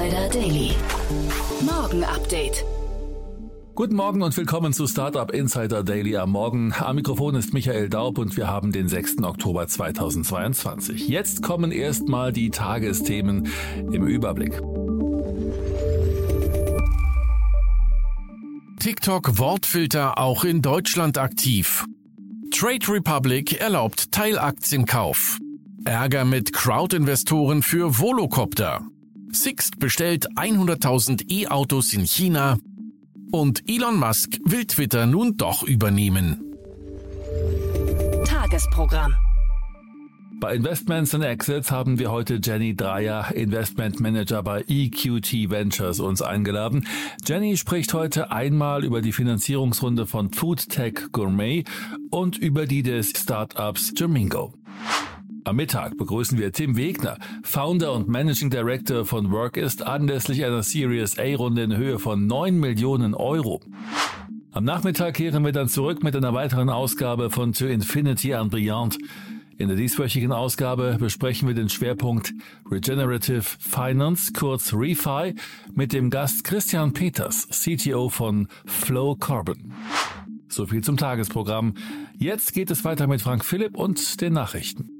Insider Daily. Morgen Update. Guten Morgen und willkommen zu Startup Insider Daily am Morgen. Am Mikrofon ist Michael Daub und wir haben den 6. Oktober 2022. Jetzt kommen erstmal die Tagesthemen im Überblick. TikTok Wortfilter auch in Deutschland aktiv. Trade Republic erlaubt Teilaktienkauf. Ärger mit Crowd-Investoren für Volocopter. Sixt bestellt 100.000 E-Autos in China. Und Elon Musk will Twitter nun doch übernehmen. Tagesprogramm. Bei Investments and Exits haben wir heute Jenny Dreyer, Investment Manager bei EQT Ventures, uns eingeladen. Jenny spricht heute einmal über die Finanzierungsrunde von Foodtech Gourmet und über die des Startups Jamingo. Am Mittag begrüßen wir Tim Wegner, Founder und Managing Director von Workist, anlässlich einer Series A-Runde in Höhe von 9 Millionen Euro. Am Nachmittag kehren wir dann zurück mit einer weiteren Ausgabe von To Infinity and Beyond. In der dieswöchigen Ausgabe besprechen wir den Schwerpunkt Regenerative Finance, kurz ReFi, mit dem Gast Christian Peters, CTO von Flow Carbon. So viel zum Tagesprogramm. Jetzt geht es weiter mit Frank Philipp und den Nachrichten.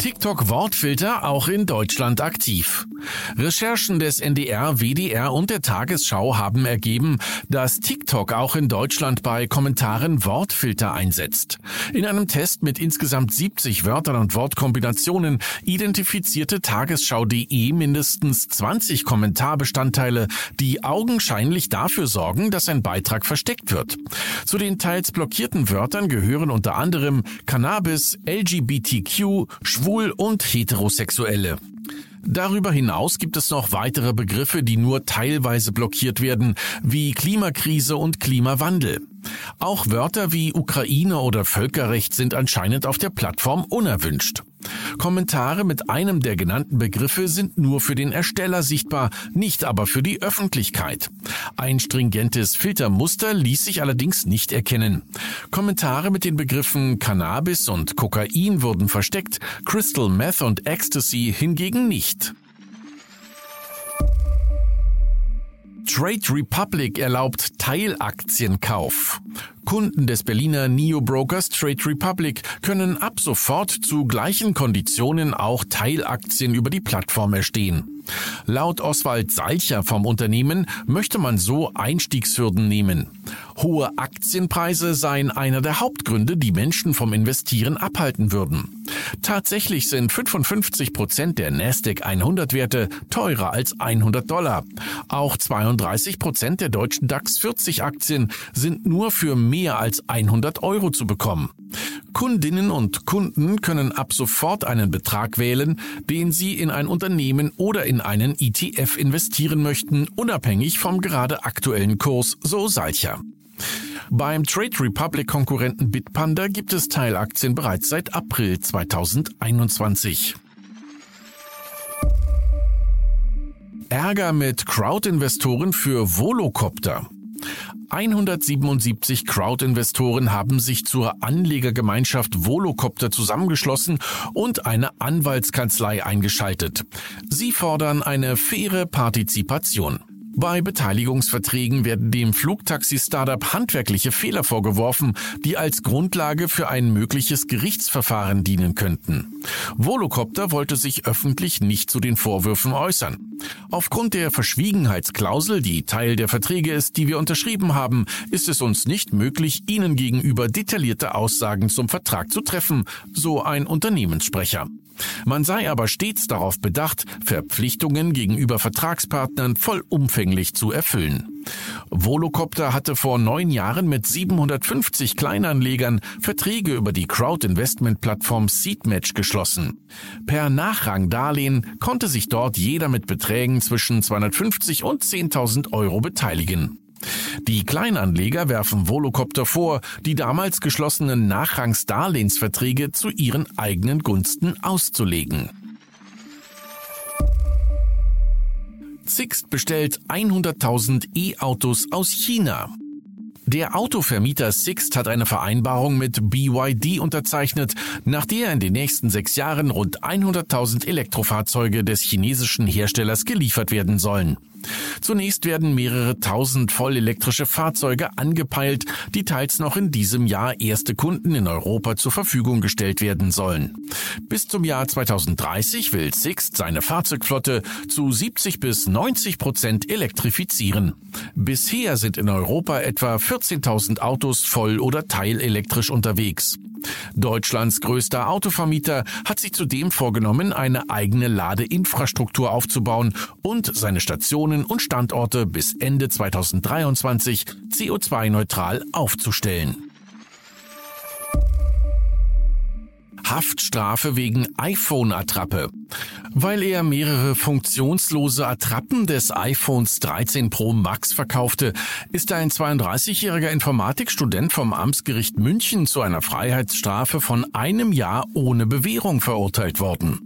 TikTok Wortfilter auch in Deutschland aktiv. Recherchen des NDR, WDR und der Tagesschau haben ergeben, dass TikTok auch in Deutschland bei Kommentaren Wortfilter einsetzt. In einem Test mit insgesamt 70 Wörtern und Wortkombinationen identifizierte Tagesschau.de mindestens 20 Kommentarbestandteile, die augenscheinlich dafür sorgen, dass ein Beitrag versteckt wird. Zu den teils blockierten Wörtern gehören unter anderem Cannabis, LGBTQ, Schwul und Heterosexuelle. Darüber hinaus gibt es noch weitere Begriffe, die nur teilweise blockiert werden, wie Klimakrise und Klimawandel. Auch Wörter wie Ukraine oder Völkerrecht sind anscheinend auf der Plattform unerwünscht. Kommentare mit einem der genannten Begriffe sind nur für den Ersteller sichtbar, nicht aber für die Öffentlichkeit. Ein stringentes Filtermuster ließ sich allerdings nicht erkennen. Kommentare mit den Begriffen Cannabis und Kokain wurden versteckt, Crystal Meth und Ecstasy hingegen nicht. Trade Republic erlaubt Teilaktienkauf. Kunden des Berliner Neo-Brokers Trade Republic können ab sofort zu gleichen Konditionen auch Teilaktien über die Plattform erstehen. Laut Oswald Salcher vom Unternehmen möchte man so Einstiegshürden nehmen. Hohe Aktienpreise seien einer der Hauptgründe, die Menschen vom Investieren abhalten würden. Tatsächlich sind 55 Prozent der Nasdaq 100 Werte teurer als 100 Dollar. Auch 32 Prozent der deutschen DAX 40 Aktien sind nur für mehr als 100 Euro zu bekommen. Kundinnen und Kunden können ab sofort einen Betrag wählen, den sie in ein Unternehmen oder in einen ETF investieren möchten, unabhängig vom gerade aktuellen Kurs, so Salcher. Beim Trade Republic Konkurrenten Bitpanda gibt es Teilaktien bereits seit April 2021. Ärger mit Crowd-Investoren für Volocopter. 177 Crowd-Investoren haben sich zur Anlegergemeinschaft Volocopter zusammengeschlossen und eine Anwaltskanzlei eingeschaltet. Sie fordern eine faire Partizipation. Bei Beteiligungsverträgen werden dem Flugtaxi-Startup handwerkliche Fehler vorgeworfen, die als Grundlage für ein mögliches Gerichtsverfahren dienen könnten. Volocopter wollte sich öffentlich nicht zu den Vorwürfen äußern. Aufgrund der Verschwiegenheitsklausel, die Teil der Verträge ist, die wir unterschrieben haben, ist es uns nicht möglich, Ihnen gegenüber detaillierte Aussagen zum Vertrag zu treffen, so ein Unternehmenssprecher. Man sei aber stets darauf bedacht, Verpflichtungen gegenüber Vertragspartnern vollumfänglich zu erfüllen. Volocopter hatte vor neun Jahren mit 750 Kleinanlegern Verträge über die Crowd-Investment-Plattform Seedmatch geschlossen. Per Nachrangdarlehen konnte sich dort jeder mit Beträgen zwischen 250 und 10.000 Euro beteiligen. Die Kleinanleger werfen Volocopter vor, die damals geschlossenen Nachrangsdarlehensverträge zu ihren eigenen Gunsten auszulegen. Sixt bestellt 100.000 E-Autos aus China. Der Autovermieter Sixt hat eine Vereinbarung mit BYD unterzeichnet, nach der er in den nächsten sechs Jahren rund 100.000 Elektrofahrzeuge des chinesischen Herstellers geliefert werden sollen. Zunächst werden mehrere tausend vollelektrische Fahrzeuge angepeilt, die teils noch in diesem Jahr erste Kunden in Europa zur Verfügung gestellt werden sollen. Bis zum Jahr 2030 will Sixt seine Fahrzeugflotte zu 70 bis 90 Prozent elektrifizieren. Bisher sind in Europa etwa 14.000 Autos voll- oder teilelektrisch unterwegs. Deutschlands größter Autovermieter hat sich zudem vorgenommen, eine eigene Ladeinfrastruktur aufzubauen und seine Stationen und Standorte bis Ende 2023 CO2-neutral aufzustellen. Haftstrafe wegen iPhone-Attrappe. Weil er mehrere funktionslose Attrappen des iPhones 13 Pro Max verkaufte, ist ein 32-jähriger Informatikstudent vom Amtsgericht München zu einer Freiheitsstrafe von einem Jahr ohne Bewährung verurteilt worden.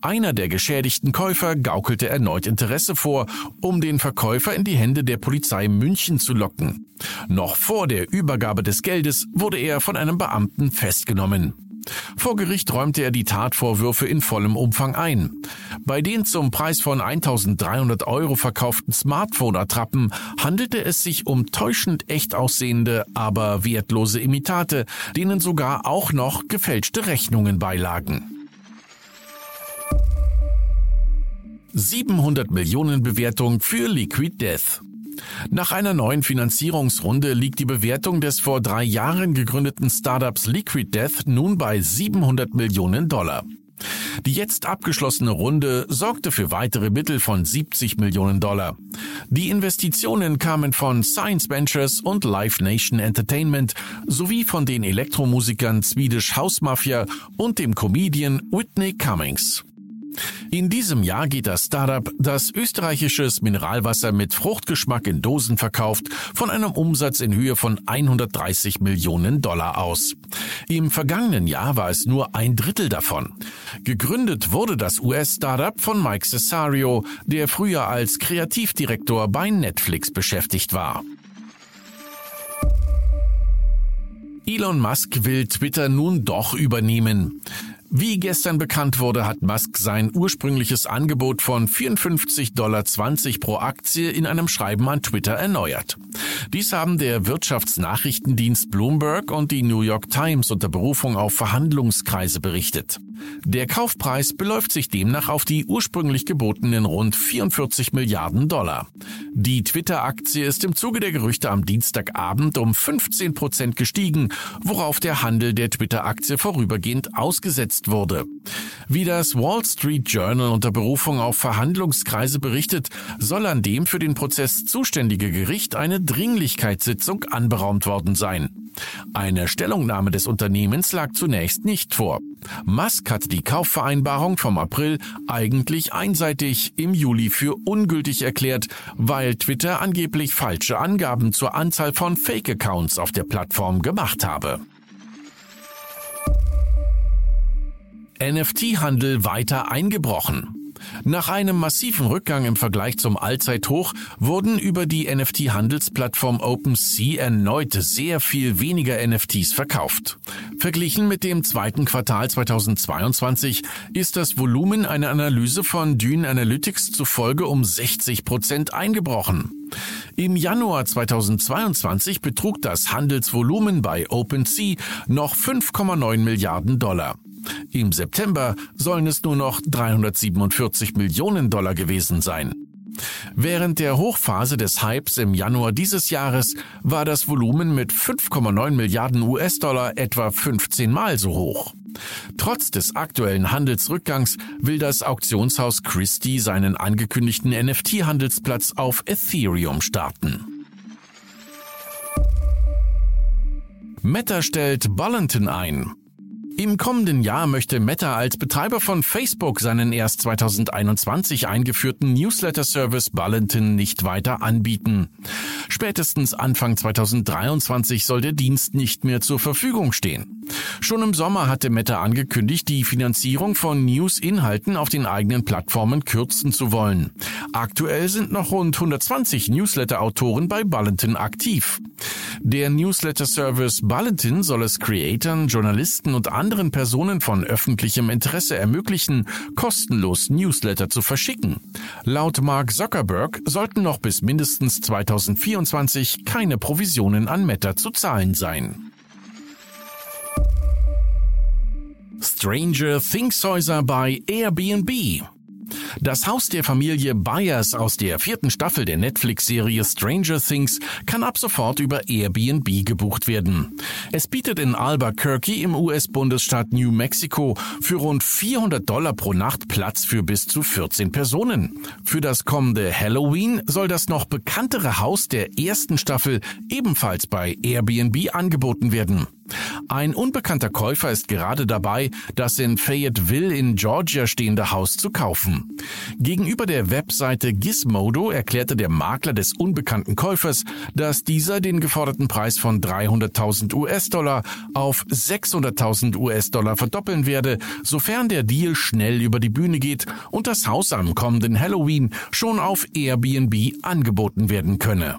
Einer der geschädigten Käufer gaukelte erneut Interesse vor, um den Verkäufer in die Hände der Polizei München zu locken. Noch vor der Übergabe des Geldes wurde er von einem Beamten festgenommen. Vor Gericht räumte er die Tatvorwürfe in vollem Umfang ein. Bei den zum Preis von 1300 Euro verkauften Smartphone-Attrappen handelte es sich um täuschend echt aussehende, aber wertlose Imitate, denen sogar auch noch gefälschte Rechnungen beilagen. 700 Millionen Bewertung für Liquid Death. Nach einer neuen Finanzierungsrunde liegt die Bewertung des vor drei Jahren gegründeten Startups Liquid Death nun bei 700 Millionen Dollar. Die jetzt abgeschlossene Runde sorgte für weitere Mittel von 70 Millionen Dollar. Die Investitionen kamen von Science Ventures und Live Nation Entertainment sowie von den Elektromusikern Swedish House Mafia und dem Comedian Whitney Cummings. In diesem Jahr geht das Startup, das österreichisches Mineralwasser mit Fruchtgeschmack in Dosen verkauft, von einem Umsatz in Höhe von 130 Millionen Dollar aus. Im vergangenen Jahr war es nur ein Drittel davon. Gegründet wurde das US-Startup von Mike Cesario, der früher als Kreativdirektor bei Netflix beschäftigt war. Elon Musk will Twitter nun doch übernehmen. Wie gestern bekannt wurde, hat Musk sein ursprüngliches Angebot von 54,20 Dollar pro Aktie in einem Schreiben an Twitter erneuert. Dies haben der Wirtschaftsnachrichtendienst Bloomberg und die New York Times unter Berufung auf Verhandlungskreise berichtet. Der Kaufpreis beläuft sich demnach auf die ursprünglich gebotenen rund 44 Milliarden Dollar. Die Twitter-Aktie ist im Zuge der Gerüchte am Dienstagabend um 15 Prozent gestiegen, worauf der Handel der Twitter-Aktie vorübergehend ausgesetzt wurde. Wie das Wall Street Journal unter Berufung auf Verhandlungskreise berichtet, soll an dem für den Prozess zuständige Gericht eine Dringlichkeitssitzung anberaumt worden sein. Eine Stellungnahme des Unternehmens lag zunächst nicht vor. Musk hat die Kaufvereinbarung vom April eigentlich einseitig im Juli für ungültig erklärt, weil Twitter angeblich falsche Angaben zur Anzahl von Fake-Accounts auf der Plattform gemacht habe. NFT-Handel weiter eingebrochen. Nach einem massiven Rückgang im Vergleich zum Allzeithoch wurden über die NFT-Handelsplattform OpenSea erneut sehr viel weniger NFTs verkauft. Verglichen mit dem zweiten Quartal 2022 ist das Volumen einer Analyse von Dune Analytics zufolge um 60 Prozent eingebrochen. Im Januar 2022 betrug das Handelsvolumen bei OpenSea noch 5,9 Milliarden Dollar. Im September sollen es nur noch 347 Millionen Dollar gewesen sein. Während der Hochphase des Hypes im Januar dieses Jahres war das Volumen mit 5,9 Milliarden US-Dollar etwa 15 Mal so hoch. Trotz des aktuellen Handelsrückgangs will das Auktionshaus Christie seinen angekündigten NFT-Handelsplatz auf Ethereum starten. Meta stellt Ballantin ein. Im kommenden Jahr möchte Meta als Betreiber von Facebook seinen erst 2021 eingeführten Newsletter-Service Bulletin nicht weiter anbieten. Spätestens Anfang 2023 soll der Dienst nicht mehr zur Verfügung stehen. Schon im Sommer hatte Meta angekündigt, die Finanzierung von News-Inhalten auf den eigenen Plattformen kürzen zu wollen. Aktuell sind noch rund 120 Newsletter-Autoren bei Bulletin aktiv. Der Newsletter-Service Bulletin soll es Creatoren, Journalisten und anderen anderen Personen von öffentlichem Interesse ermöglichen, kostenlos Newsletter zu verschicken. Laut Mark Zuckerberg sollten noch bis mindestens 2024 keine Provisionen an Meta zu zahlen sein. Stranger Things Häuser bei Airbnb das Haus der Familie Byers aus der vierten Staffel der Netflix-Serie Stranger Things kann ab sofort über Airbnb gebucht werden. Es bietet in Albuquerque im US-Bundesstaat New Mexico für rund 400 Dollar pro Nacht Platz für bis zu 14 Personen. Für das kommende Halloween soll das noch bekanntere Haus der ersten Staffel ebenfalls bei Airbnb angeboten werden. Ein unbekannter Käufer ist gerade dabei, das in Fayetteville in Georgia stehende Haus zu kaufen. Gegenüber der Webseite Gizmodo erklärte der Makler des unbekannten Käufers, dass dieser den geforderten Preis von 300.000 US-Dollar auf 600.000 US-Dollar verdoppeln werde, sofern der Deal schnell über die Bühne geht und das Haus am kommenden Halloween schon auf Airbnb angeboten werden könne.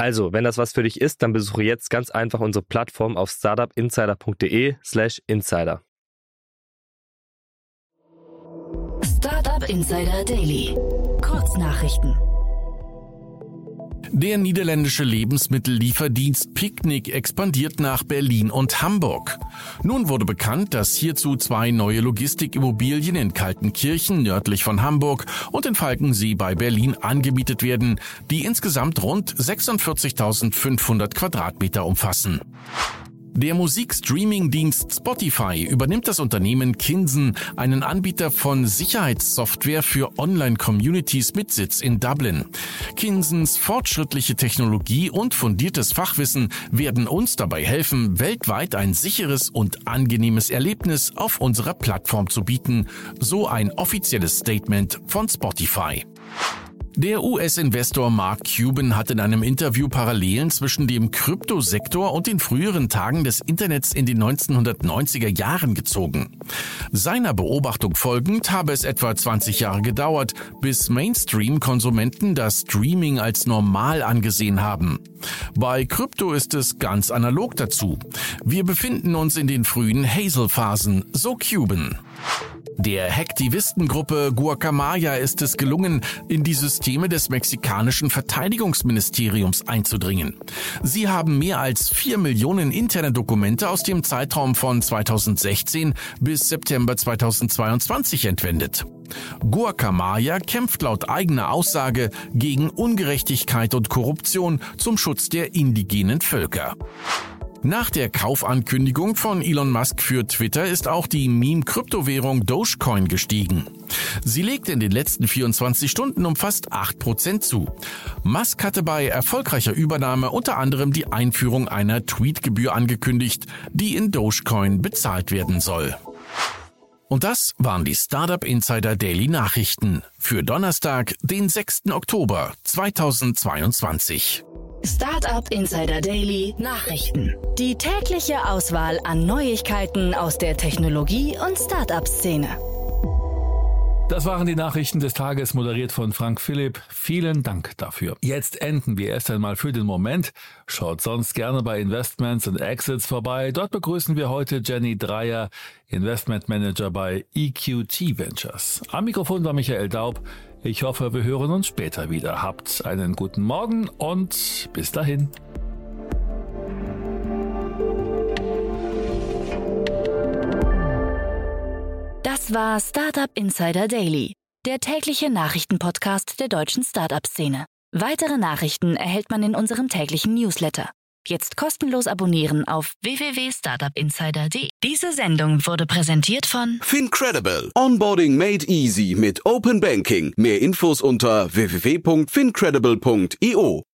Also, wenn das was für dich ist, dann besuche jetzt ganz einfach unsere Plattform auf startupinsider.de/slash insider. Startup Insider Daily. Kurznachrichten. Der niederländische Lebensmittellieferdienst Picnic expandiert nach Berlin und Hamburg. Nun wurde bekannt, dass hierzu zwei neue Logistikimmobilien in Kaltenkirchen nördlich von Hamburg und in Falkensee bei Berlin angemietet werden, die insgesamt rund 46.500 Quadratmeter umfassen. Der Musikstreaming-Dienst Spotify übernimmt das Unternehmen Kinsen, einen Anbieter von Sicherheitssoftware für Online-Communities mit Sitz in Dublin. Kinsens fortschrittliche Technologie und fundiertes Fachwissen werden uns dabei helfen, weltweit ein sicheres und angenehmes Erlebnis auf unserer Plattform zu bieten, so ein offizielles Statement von Spotify. Der US-Investor Mark Cuban hat in einem Interview Parallelen zwischen dem Kryptosektor und den früheren Tagen des Internets in den 1990er Jahren gezogen. Seiner Beobachtung folgend habe es etwa 20 Jahre gedauert, bis Mainstream-Konsumenten das Streaming als normal angesehen haben. Bei Krypto ist es ganz analog dazu. Wir befinden uns in den frühen Hazel-Phasen, so Cuban. Der Hacktivistengruppe Guacamaya ist es gelungen, in die Systeme des mexikanischen Verteidigungsministeriums einzudringen. Sie haben mehr als vier Millionen interne Dokumente aus dem Zeitraum von 2016 bis September 2022 entwendet. Guacamaya kämpft laut eigener Aussage gegen Ungerechtigkeit und Korruption zum Schutz der indigenen Völker. Nach der Kaufankündigung von Elon Musk für Twitter ist auch die Meme-Kryptowährung Dogecoin gestiegen. Sie legte in den letzten 24 Stunden um fast 8% zu. Musk hatte bei erfolgreicher Übernahme unter anderem die Einführung einer Tweetgebühr angekündigt, die in Dogecoin bezahlt werden soll. Und das waren die Startup Insider Daily Nachrichten für Donnerstag, den 6. Oktober 2022. Startup Insider Daily Nachrichten. Die tägliche Auswahl an Neuigkeiten aus der Technologie- und Startup-Szene. Das waren die Nachrichten des Tages, moderiert von Frank Philipp. Vielen Dank dafür. Jetzt enden wir erst einmal für den Moment. Schaut sonst gerne bei Investments und Exits vorbei. Dort begrüßen wir heute Jenny Dreier, Investment Manager bei EQT Ventures. Am Mikrofon war Michael Daub. Ich hoffe, wir hören uns später wieder. Habt einen guten Morgen und bis dahin. Das war Startup Insider Daily, der tägliche Nachrichtenpodcast der deutschen Startup-Szene. Weitere Nachrichten erhält man in unserem täglichen Newsletter. Jetzt kostenlos abonnieren auf www.startupinsider.de. Diese Sendung wurde präsentiert von Fincredible. Onboarding made easy mit Open Banking. Mehr Infos unter www.fincredible.io.